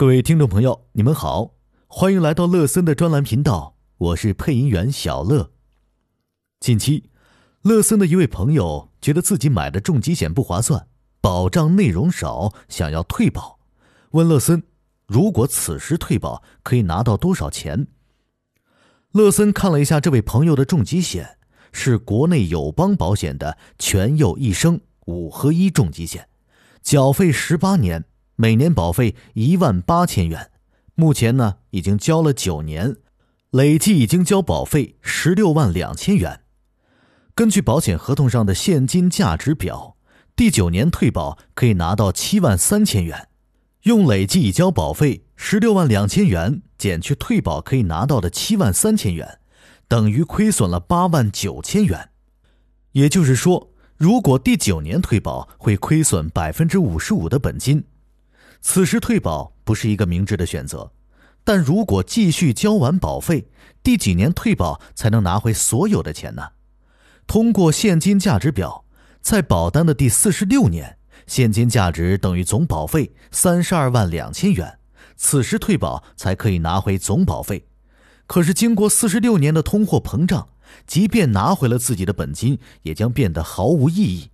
各位听众朋友，你们好，欢迎来到乐森的专栏频道，我是配音员小乐。近期，乐森的一位朋友觉得自己买的重疾险不划算，保障内容少，想要退保，问乐森，如果此时退保可以拿到多少钱？乐森看了一下这位朋友的重疾险，是国内友邦保险的全佑一生五合一重疾险，缴费十八年。每年保费一万八千元，目前呢已经交了九年，累计已经交保费十六万两千元。根据保险合同上的现金价值表，第九年退保可以拿到七万三千元，用累计已交保费十六万两千元减去退保可以拿到的七万三千元，等于亏损了八万九千元。也就是说，如果第九年退保，会亏损百分之五十五的本金。此时退保不是一个明智的选择，但如果继续交完保费，第几年退保才能拿回所有的钱呢？通过现金价值表，在保单的第四十六年，现金价值等于总保费三十二万两千元，此时退保才可以拿回总保费。可是经过四十六年的通货膨胀，即便拿回了自己的本金，也将变得毫无意义。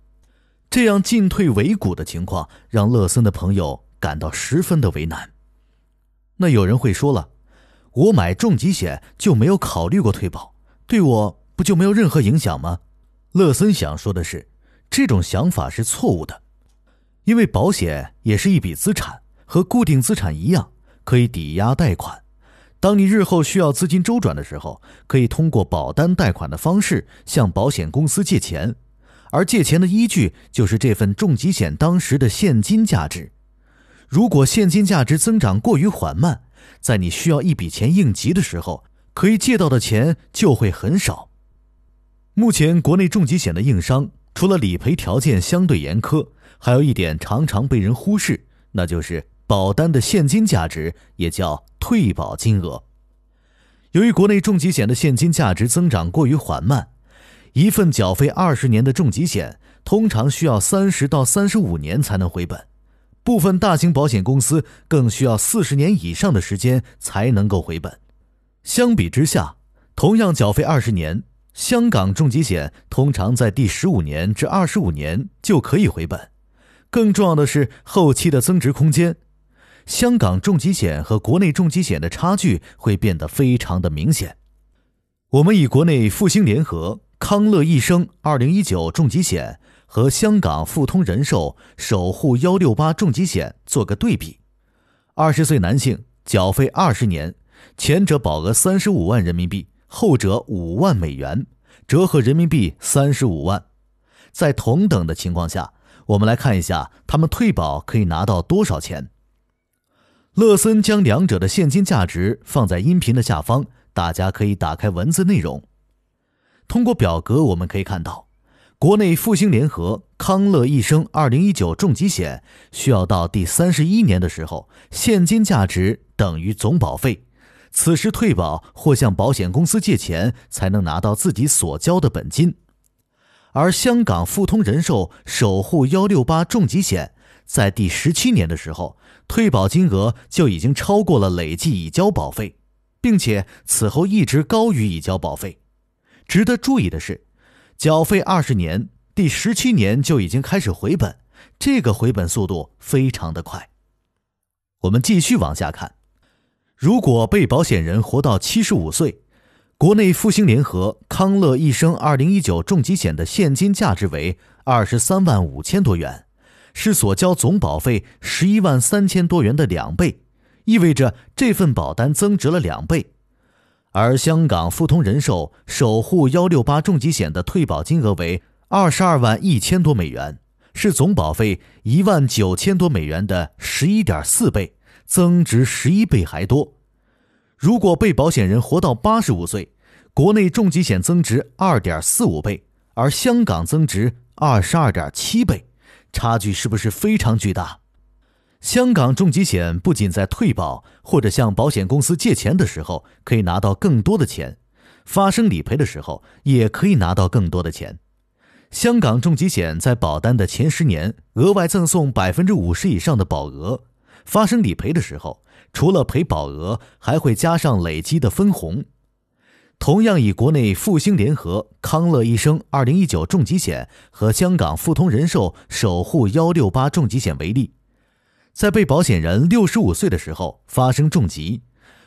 这样进退维谷的情况，让乐森的朋友。感到十分的为难。那有人会说了，我买重疾险就没有考虑过退保，对我不就没有任何影响吗？乐森想说的是，这种想法是错误的，因为保险也是一笔资产，和固定资产一样，可以抵押贷款。当你日后需要资金周转的时候，可以通过保单贷款的方式向保险公司借钱，而借钱的依据就是这份重疾险当时的现金价值。如果现金价值增长过于缓慢，在你需要一笔钱应急的时候，可以借到的钱就会很少。目前国内重疾险的硬伤，除了理赔条件相对严苛，还有一点常常被人忽视，那就是保单的现金价值，也叫退保金额。由于国内重疾险的现金价值增长过于缓慢，一份缴费二十年的重疾险，通常需要三十到三十五年才能回本。部分大型保险公司更需要四十年以上的时间才能够回本。相比之下，同样缴费二十年，香港重疾险通常在第十五年至二十五年就可以回本。更重要的是后期的增值空间，香港重疾险和国内重疾险的差距会变得非常的明显。我们以国内复兴联合、康乐一生二零一九重疾险。和香港富通人寿守护幺六八重疾险做个对比，二十岁男性缴费二十年，前者保额三十五万人民币，后者五万美元，折合人民币三十五万。在同等的情况下，我们来看一下他们退保可以拿到多少钱。乐森将两者的现金价值放在音频的下方，大家可以打开文字内容。通过表格我们可以看到。国内复兴联合、康乐一生二零一九重疾险需要到第三十一年的时候，现金价值等于总保费，此时退保或向保险公司借钱才能拿到自己所交的本金。而香港富通人寿守护幺六八重疾险在第十七年的时候，退保金额就已经超过了累计已交保费，并且此后一直高于已交保费。值得注意的是。缴费二十年，第十七年就已经开始回本，这个回本速度非常的快。我们继续往下看，如果被保险人活到七十五岁，国内复兴联合、康乐一生二零一九重疾险的现金价值为二十三万五千多元，是所交总保费十一万三千多元的两倍，意味着这份保单增值了两倍。而香港富通人寿守护幺六八重疾险的退保金额为二十二万一千多美元，是总保费一万九千多美元的十一点四倍，增值十一倍还多。如果被保险人活到八十五岁，国内重疾险增值二点四五倍，而香港增值二十二点七倍，差距是不是非常巨大？香港重疾险不仅在退保或者向保险公司借钱的时候可以拿到更多的钱，发生理赔的时候也可以拿到更多的钱。香港重疾险在保单的前十年额外赠送百分之五十以上的保额，发生理赔的时候，除了赔保额，还会加上累积的分红。同样以国内复兴联合、康乐一生二零一九重疾险和香港富通人寿守护幺六八重疾险为例，在被保险人六十五岁的时候发生重疾，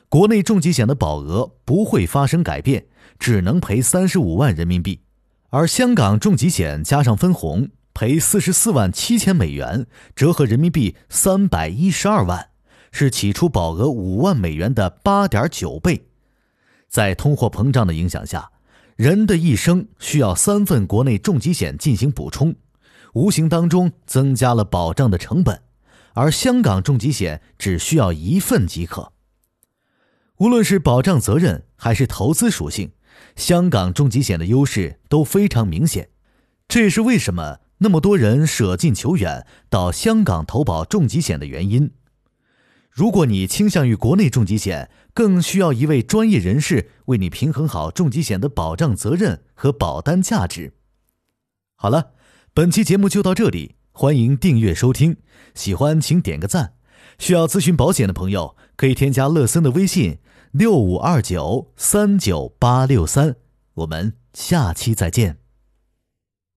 国内重疾险的保额不会发生改变，只能赔三十五万人民币，而香港重疾险加上分红赔四十四万七千美元，折合人民币三百一十二万，是起初保额五万美元的八点九倍。在通货膨胀的影响下，人的一生需要三份国内重疾险进行补充，无形当中增加了保障的成本，而香港重疾险只需要一份即可。无论是保障责任还是投资属性，香港重疾险的优势都非常明显，这也是为什么那么多人舍近求远到香港投保重疾险的原因。如果你倾向于国内重疾险，更需要一位专业人士为你平衡好重疾险的保障责任和保单价值。好了，本期节目就到这里，欢迎订阅收听，喜欢请点个赞。需要咨询保险的朋友可以添加乐森的微信六五二九三九八六三，我们下期再见。